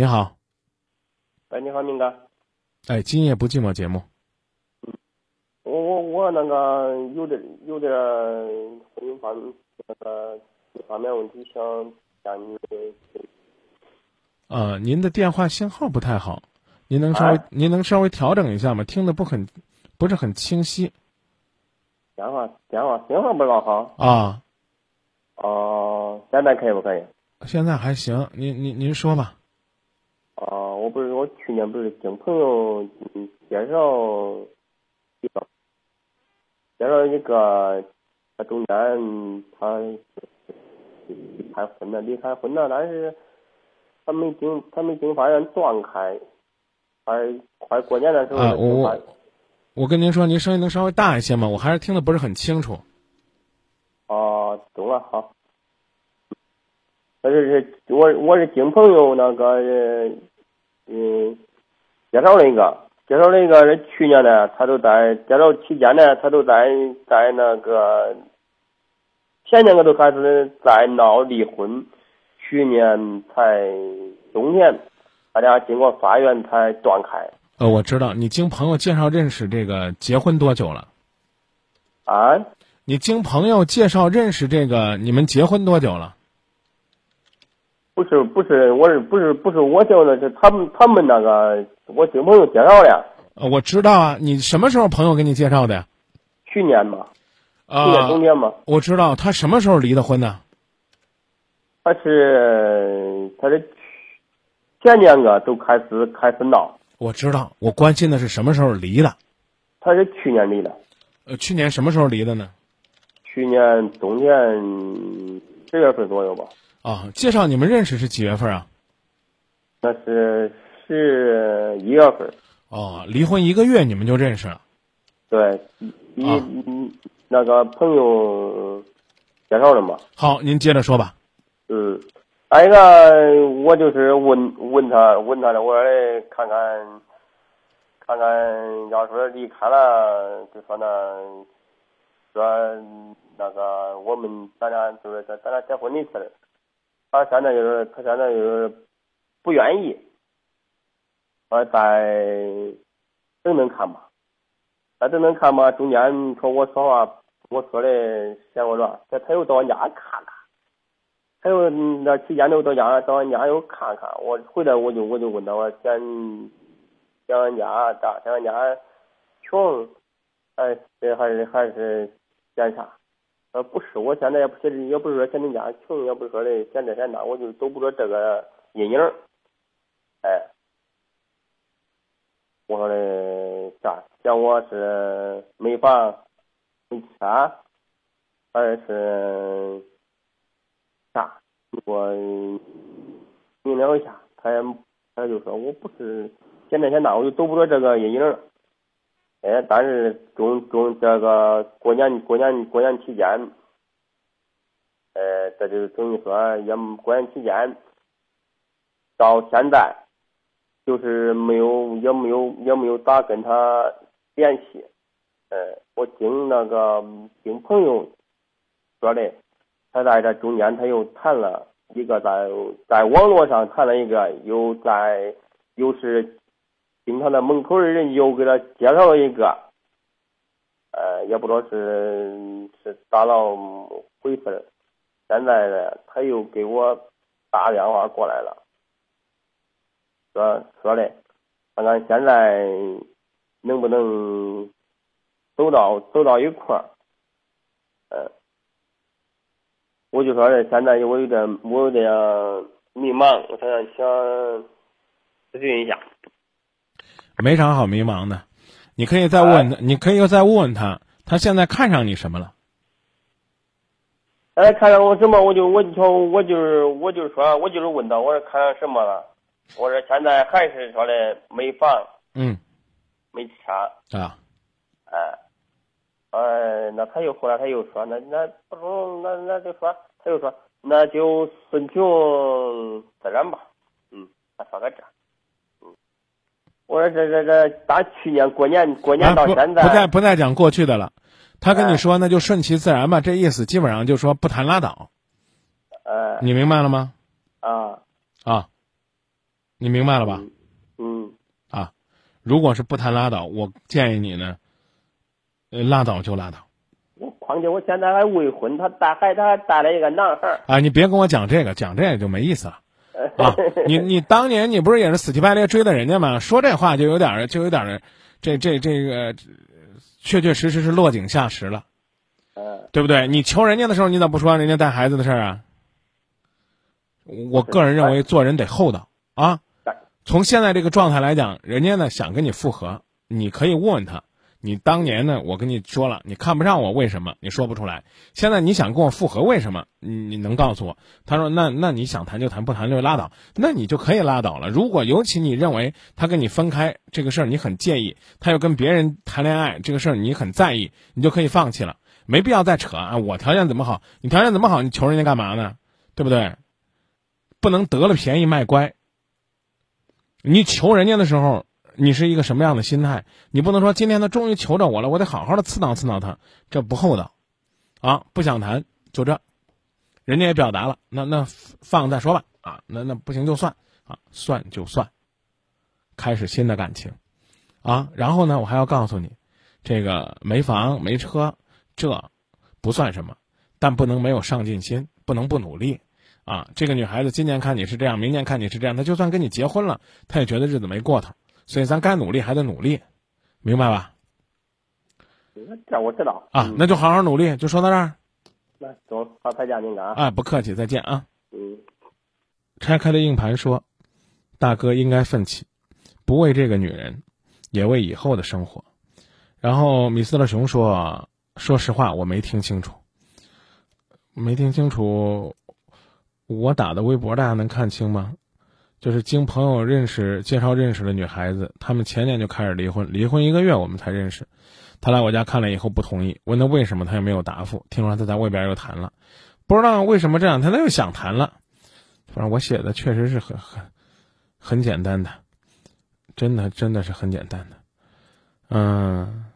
你好，哎，你好，明哥。哎，今夜不寂寞节目。我我我那个有点有点婚姻方那个这方面问题想向你。呃，您的电话信号不太好，您能稍微、啊您能稍微调整一下吗？听的不很不是很清晰电话电话信号不老好。啊。哦、现在可以不可以？现在还行，您您您说吧。哦、我不是我去年不是经朋友嗯介绍介绍介绍一个，他中间他离开婚了，离开婚了，但是他没经他没经法院断开，快快过年的时候啊我我跟您说，您声音能稍微大一些吗？我还是听得不是很清楚。哦，懂了，好。那是我我是经朋友那个呃嗯介绍了一个，介绍了一个是去年呢，他都在介绍期间呢，他都在在那个前年我都开始在闹离婚，去年才冬天，他俩经过法院才断开呃，我知道你经朋友介绍认识这个结婚多久了？啊。你经朋友介绍认识这个，你们结婚多久了？不是不是，我是不是不是我叫的，是他们他们那个我经朋友介绍的，呃，我知道啊，你什么时候朋友给你介绍的呀？去年吧，去年啊、冬天嘛，我知道他什么时候离的婚呢？他是他是前年个都开始开始闹，我知道，我关心的是什么时候离的。他是去年离的，呃，去年什么时候离的呢？去年冬天十月份左右吧，啊，介绍你们认识是几月份啊？那是是一月份，哦，离婚一个月你们就认识了。对，一、那个朋友介绍的嘛，好，您接着说吧。嗯，还有一个，我就是问问他问他的，我说哎看看看看，要说离开了，就说那，说那个我们咱俩就是咱咱俩结婚的事儿，他现在就是他现在就是不愿意，我再等等看吧，再等等看吧。中间说我说话，我说的嫌我软，他他又到俺家看看。他又那期间又到家到俺家又看看，我回来我就我就问他我嫌嫌俺家大，嫌俺家穷，还是还是还是嫌啥？呃，不是，我现在也不是也不是说嫌你家穷，也不是说的嫌这嫌那，我就都不着这个阴影。哎，我说的啥？嫌我是没房没车，还是？啥？我明了一下，他也他就说我不是现在现那，我就走不着这个阴影儿。哎，但是中中这个过年过年过年期间，呃，这就等于说也过年期间到现在，就是没有也没有也没有咋跟他联系。呃，我经那个经朋友说的。他在这中间，他又谈了一个在在网络上谈了一个，又在又是经他的门口的人又给他介绍了一个，呃，也不知道是是咋了回事。现在呢，他又给我打电话过来了，说说的，看看现在能不能走到走到一块儿，嗯。我就说的，现在我有点，我有点迷茫，我想想咨询一下。没啥好迷茫的，你可以再问他，你可以再问问他，他现在看上你什么了？哎，看上我什么？我就我就说，我就是我就是说，我就是问他，我说看上什么了？我说现在还是说的没房，嗯，没车，啊，哎，哎，那他又后来他又说，那那不中，那那就说，他又说，那就顺从自然吧。嗯，他说个这。嗯，我说这这这，打去年过年过年到现在，不再不再讲过去的了。他跟你哎说，那就顺其自然吧，这意思基本上就说不谈拉倒，呃你明白了吗？啊，啊，你明白了吧？嗯啊，如果是不谈拉倒，我建议你呢，呃，拉倒就拉倒我况且我现在还未婚，他带孩他还带了一个男孩儿。啊！你别跟我讲这个，讲这个就没意思了啊！你你 当年你不是也是死乞白赖追的人家吗？说这话就有点儿就有点儿，这这这个，确确实实是落井下石了。嗯对不对？你求人家的时候，你咋不说人家带孩子的事儿啊？我个人认为做人得厚道啊。从现在这个状态来讲，人家呢想跟你复合，你可以问问他，你当年呢，我跟你说了，你看不上我，为什么？你说不出来。现在你想跟我复合，为什么？你你能告诉我？他说，那那你想谈就谈，不谈就拉倒。那你就可以拉倒了。如果尤其你认为他跟你分开这个事儿你很介意，他又跟别人谈恋爱这个事儿你很在意，你就可以放弃了。没必要再扯啊！我条件怎么好？你条件怎么好？你求人家干嘛呢？对不对？不能得了便宜卖乖。你求人家的时候，你是一个什么样的心态？你不能说今天他终于求着我了，我得好好的刺挠刺挠他，这不厚道，啊！不想谈就这，人家也表达了，那那放再说吧，啊，那那不行就算啊，算就算，开始新的感情，啊，然后呢，我还要告诉你，这个没房没车。这不算什么，但不能没有上进心，不能不努力，啊！这个女孩子今年看你是这样，明年看你是这样，她就算跟你结婚了，她也觉得日子没过头，所以咱该努力还得努力，明白吧？这我知道啊，那就好好努力，就说到这儿。那走，好，再见，您啊。啊，不客气，再见啊。嗯。拆开的硬盘说：“大哥应该奋起，不为这个女人，也为以后的生活。”然后米斯特熊说。说实话，我没听清楚，没听清楚。我打的微博，大家能看清吗？就是经朋友认识、介绍认识的女孩子，他们前年就开始离婚，离婚一个月我们才认识。他来我家看了以后不同意，问他为什么，他也没有答复。听说他在外边又谈了，不知道为什么这两天他又想谈了。反正我写的确实是很很很简单的，真的真的是很简单的，嗯。